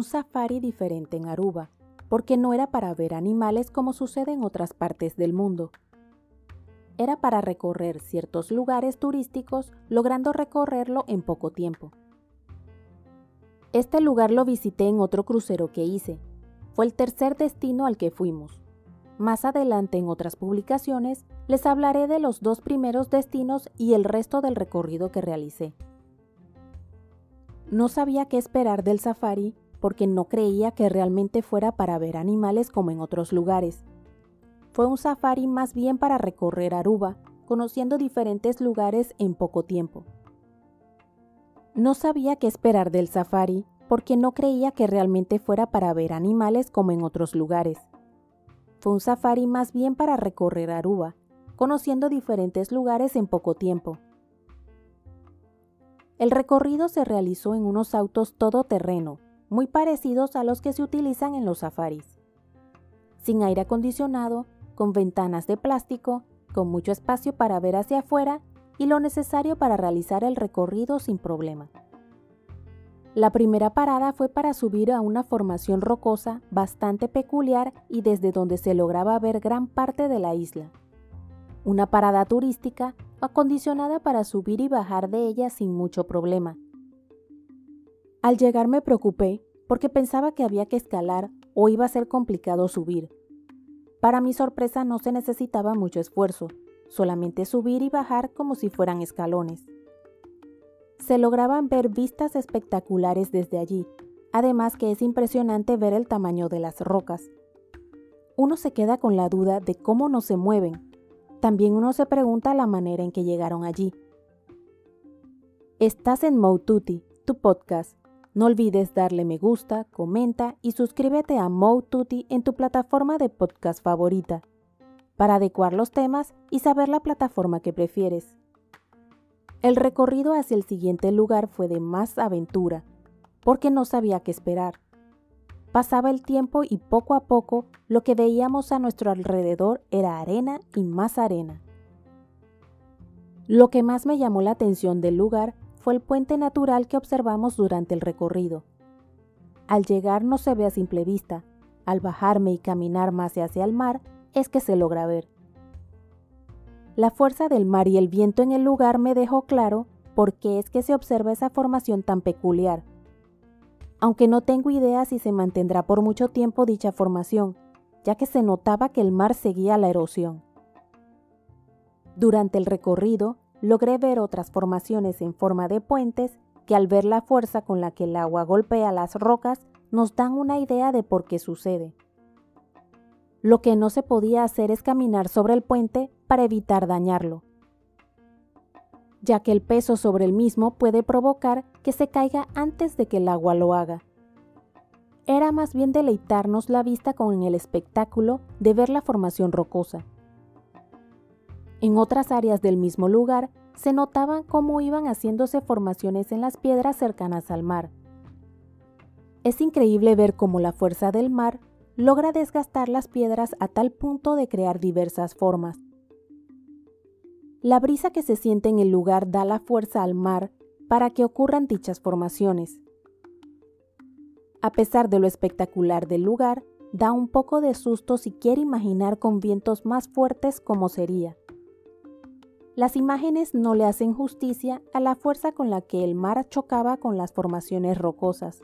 un safari diferente en Aruba, porque no era para ver animales como sucede en otras partes del mundo. Era para recorrer ciertos lugares turísticos, logrando recorrerlo en poco tiempo. Este lugar lo visité en otro crucero que hice. Fue el tercer destino al que fuimos. Más adelante en otras publicaciones les hablaré de los dos primeros destinos y el resto del recorrido que realicé. No sabía qué esperar del safari porque no creía que realmente fuera para ver animales como en otros lugares. Fue un safari más bien para recorrer Aruba, conociendo diferentes lugares en poco tiempo. No sabía qué esperar del safari porque no creía que realmente fuera para ver animales como en otros lugares. Fue un safari más bien para recorrer Aruba, conociendo diferentes lugares en poco tiempo. El recorrido se realizó en unos autos todoterreno, muy parecidos a los que se utilizan en los safaris. Sin aire acondicionado, con ventanas de plástico, con mucho espacio para ver hacia afuera y lo necesario para realizar el recorrido sin problema. La primera parada fue para subir a una formación rocosa bastante peculiar y desde donde se lograba ver gran parte de la isla. Una parada turística acondicionada para subir y bajar de ella sin mucho problema. Al llegar me preocupé porque pensaba que había que escalar o iba a ser complicado subir. Para mi sorpresa no se necesitaba mucho esfuerzo, solamente subir y bajar como si fueran escalones se lograban ver vistas espectaculares desde allí, además que es impresionante ver el tamaño de las rocas. Uno se queda con la duda de cómo no se mueven. También uno se pregunta la manera en que llegaron allí. Estás en Moututi, tu podcast. No olvides darle me gusta, comenta y suscríbete a Moututi en tu plataforma de podcast favorita para adecuar los temas y saber la plataforma que prefieres. El recorrido hacia el siguiente lugar fue de más aventura, porque no sabía qué esperar. Pasaba el tiempo y poco a poco lo que veíamos a nuestro alrededor era arena y más arena. Lo que más me llamó la atención del lugar fue el puente natural que observamos durante el recorrido. Al llegar no se ve a simple vista, al bajarme y caminar más hacia el mar es que se logra ver. La fuerza del mar y el viento en el lugar me dejó claro por qué es que se observa esa formación tan peculiar. Aunque no tengo idea si se mantendrá por mucho tiempo dicha formación, ya que se notaba que el mar seguía la erosión. Durante el recorrido, logré ver otras formaciones en forma de puentes que al ver la fuerza con la que el agua golpea las rocas nos dan una idea de por qué sucede. Lo que no se podía hacer es caminar sobre el puente para evitar dañarlo, ya que el peso sobre el mismo puede provocar que se caiga antes de que el agua lo haga. Era más bien deleitarnos la vista con el espectáculo de ver la formación rocosa. En otras áreas del mismo lugar se notaban cómo iban haciéndose formaciones en las piedras cercanas al mar. Es increíble ver cómo la fuerza del mar logra desgastar las piedras a tal punto de crear diversas formas. La brisa que se siente en el lugar da la fuerza al mar para que ocurran dichas formaciones. A pesar de lo espectacular del lugar, da un poco de susto si quiere imaginar con vientos más fuertes cómo sería. Las imágenes no le hacen justicia a la fuerza con la que el mar chocaba con las formaciones rocosas.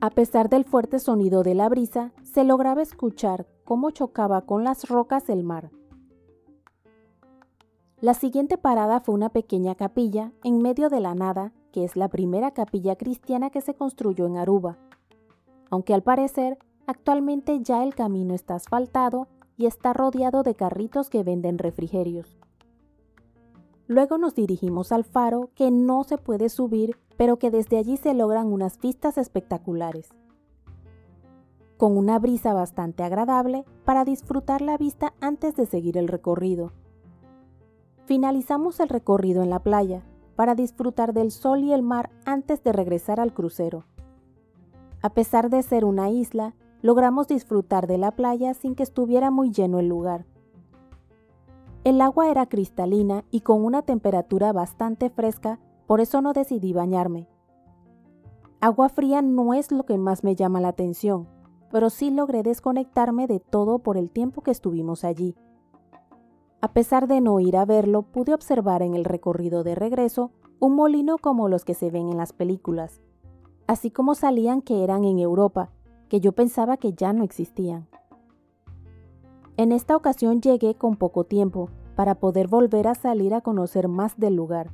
A pesar del fuerte sonido de la brisa, se lograba escuchar cómo chocaba con las rocas el mar. La siguiente parada fue una pequeña capilla en medio de la nada, que es la primera capilla cristiana que se construyó en Aruba. Aunque al parecer, actualmente ya el camino está asfaltado y está rodeado de carritos que venden refrigerios. Luego nos dirigimos al faro que no se puede subir pero que desde allí se logran unas vistas espectaculares. Con una brisa bastante agradable para disfrutar la vista antes de seguir el recorrido. Finalizamos el recorrido en la playa para disfrutar del sol y el mar antes de regresar al crucero. A pesar de ser una isla, logramos disfrutar de la playa sin que estuviera muy lleno el lugar. El agua era cristalina y con una temperatura bastante fresca por eso no decidí bañarme. Agua fría no es lo que más me llama la atención, pero sí logré desconectarme de todo por el tiempo que estuvimos allí. A pesar de no ir a verlo, pude observar en el recorrido de regreso un molino como los que se ven en las películas, así como salían que eran en Europa, que yo pensaba que ya no existían. En esta ocasión llegué con poco tiempo para poder volver a salir a conocer más del lugar.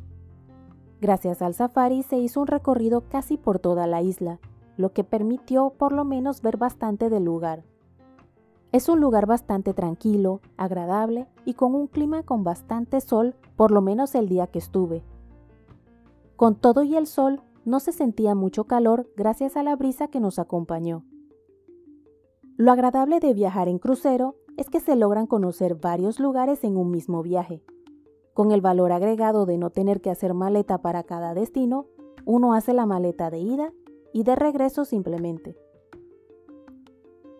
Gracias al safari se hizo un recorrido casi por toda la isla, lo que permitió por lo menos ver bastante del lugar. Es un lugar bastante tranquilo, agradable y con un clima con bastante sol, por lo menos el día que estuve. Con todo y el sol, no se sentía mucho calor gracias a la brisa que nos acompañó. Lo agradable de viajar en crucero es que se logran conocer varios lugares en un mismo viaje. Con el valor agregado de no tener que hacer maleta para cada destino, uno hace la maleta de ida y de regreso simplemente.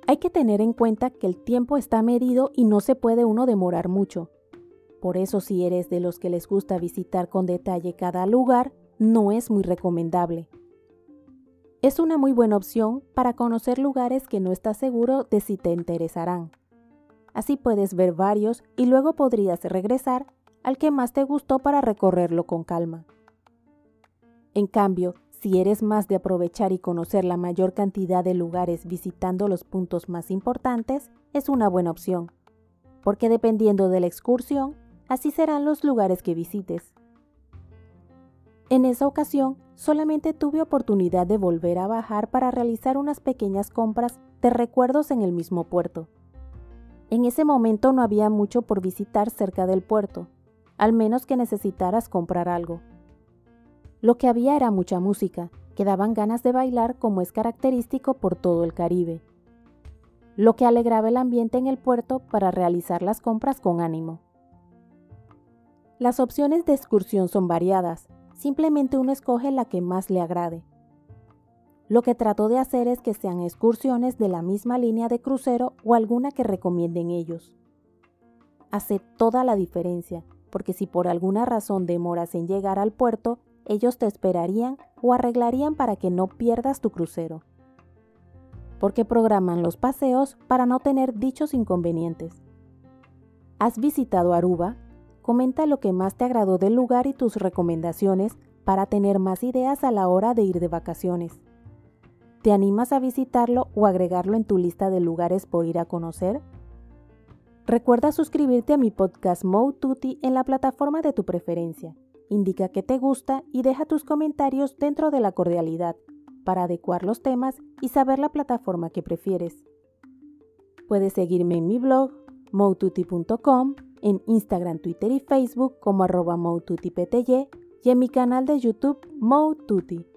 Hay que tener en cuenta que el tiempo está medido y no se puede uno demorar mucho. Por eso si eres de los que les gusta visitar con detalle cada lugar, no es muy recomendable. Es una muy buena opción para conocer lugares que no estás seguro de si te interesarán. Así puedes ver varios y luego podrías regresar al que más te gustó para recorrerlo con calma. En cambio, si eres más de aprovechar y conocer la mayor cantidad de lugares visitando los puntos más importantes, es una buena opción, porque dependiendo de la excursión, así serán los lugares que visites. En esa ocasión, solamente tuve oportunidad de volver a bajar para realizar unas pequeñas compras de recuerdos en el mismo puerto. En ese momento no había mucho por visitar cerca del puerto, al menos que necesitaras comprar algo. Lo que había era mucha música, que daban ganas de bailar como es característico por todo el Caribe, lo que alegraba el ambiente en el puerto para realizar las compras con ánimo. Las opciones de excursión son variadas, simplemente uno escoge la que más le agrade. Lo que trato de hacer es que sean excursiones de la misma línea de crucero o alguna que recomienden ellos. Hace toda la diferencia, porque si por alguna razón demoras en llegar al puerto, ellos te esperarían o arreglarían para que no pierdas tu crucero. Porque programan los paseos para no tener dichos inconvenientes. ¿Has visitado Aruba? Comenta lo que más te agradó del lugar y tus recomendaciones para tener más ideas a la hora de ir de vacaciones. ¿Te animas a visitarlo o agregarlo en tu lista de lugares por ir a conocer? Recuerda suscribirte a mi podcast Mo Tutti en la plataforma de tu preferencia indica que te gusta y deja tus comentarios dentro de la cordialidad para adecuar los temas y saber la plataforma que prefieres. Puedes seguirme en mi blog moututi.com, en Instagram, Twitter y Facebook como arroba y en mi canal de YouTube Moututi.